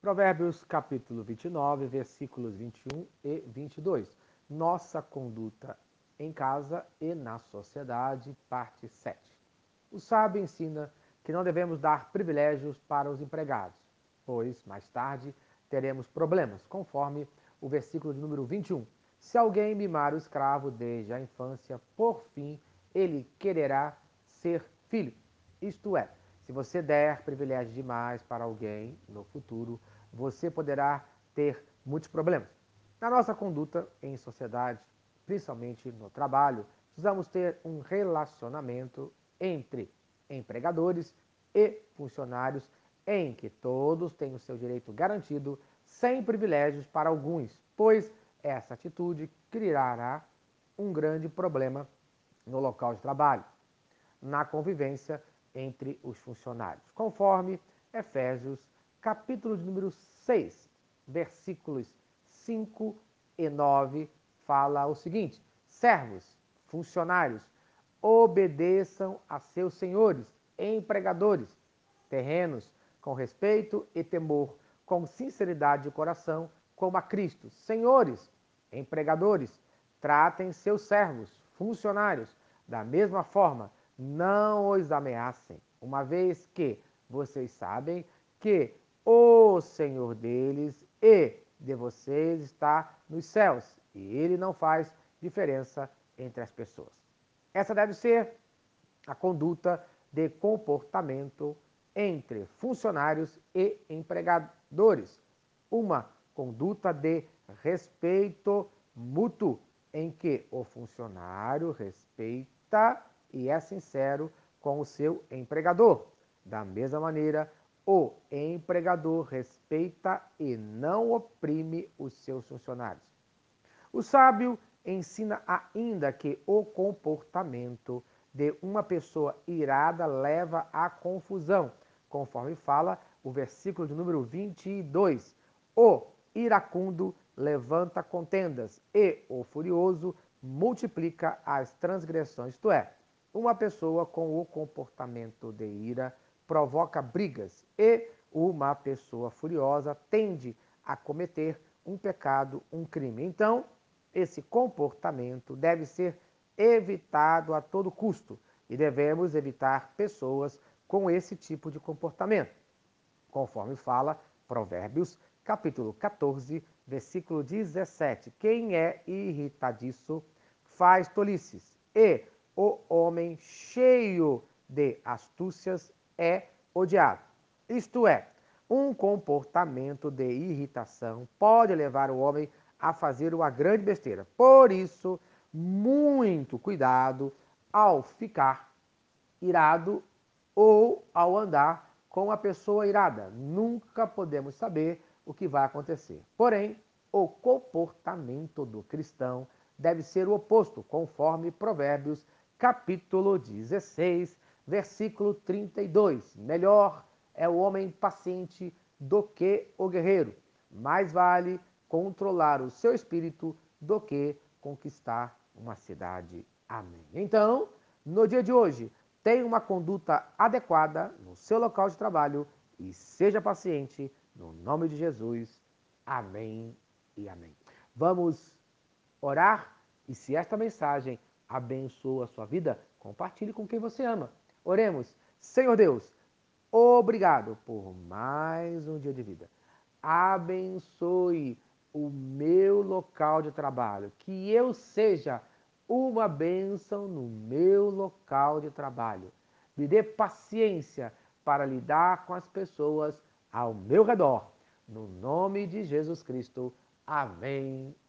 Provérbios capítulo 29, versículos 21 e 22. Nossa conduta em casa e na sociedade, parte 7. O sábio ensina que não devemos dar privilégios para os empregados, pois mais tarde teremos problemas, conforme o versículo de número 21. Se alguém mimar o escravo desde a infância, por fim ele quererá ser filho. Isto é, se você der privilégio demais para alguém no futuro, você poderá ter muitos problemas. Na nossa conduta em sociedade, principalmente no trabalho, precisamos ter um relacionamento entre empregadores e funcionários em que todos têm o seu direito garantido, sem privilégios para alguns, pois essa atitude criará um grande problema no local de trabalho, na convivência entre os funcionários, conforme Efésios, capítulo de número 6, versículos 5 e 9, fala o seguinte: Servos, funcionários, obedeçam a seus senhores, empregadores, terrenos, com respeito e temor, com sinceridade de coração, como a Cristo. Senhores, empregadores, tratem seus servos, funcionários, da mesma forma não os ameacem, uma vez que vocês sabem que o Senhor deles e de vocês está nos céus e ele não faz diferença entre as pessoas. Essa deve ser a conduta de comportamento entre funcionários e empregadores, uma conduta de respeito mútuo em que o funcionário respeita e é sincero com o seu empregador. Da mesma maneira, o empregador respeita e não oprime os seus funcionários. O sábio ensina ainda que o comportamento de uma pessoa irada leva à confusão, conforme fala o versículo de número 22. O iracundo levanta contendas e o furioso multiplica as transgressões, isto é, uma pessoa com o comportamento de ira provoca brigas e uma pessoa furiosa tende a cometer um pecado, um crime. Então, esse comportamento deve ser evitado a todo custo e devemos evitar pessoas com esse tipo de comportamento, conforme fala Provérbios, capítulo 14, versículo 17. Quem é irritadiço faz tolices e o homem cheio de astúcias é odiado. Isto é, um comportamento de irritação pode levar o homem a fazer uma grande besteira. Por isso, muito cuidado ao ficar irado ou ao andar com a pessoa irada. Nunca podemos saber o que vai acontecer. Porém, o comportamento do cristão deve ser o oposto, conforme Provérbios capítulo 16, versículo 32. Melhor é o homem paciente do que o guerreiro. Mais vale controlar o seu espírito do que conquistar uma cidade. Amém. Então, no dia de hoje, tenha uma conduta adequada no seu local de trabalho e seja paciente no nome de Jesus. Amém e amém. Vamos orar e se esta mensagem abençoa a sua vida, compartilhe com quem você ama. Oremos. Senhor Deus, obrigado por mais um dia de vida. Abençoe o meu local de trabalho, que eu seja uma bênção no meu local de trabalho. Me dê paciência para lidar com as pessoas ao meu redor. No nome de Jesus Cristo. Amém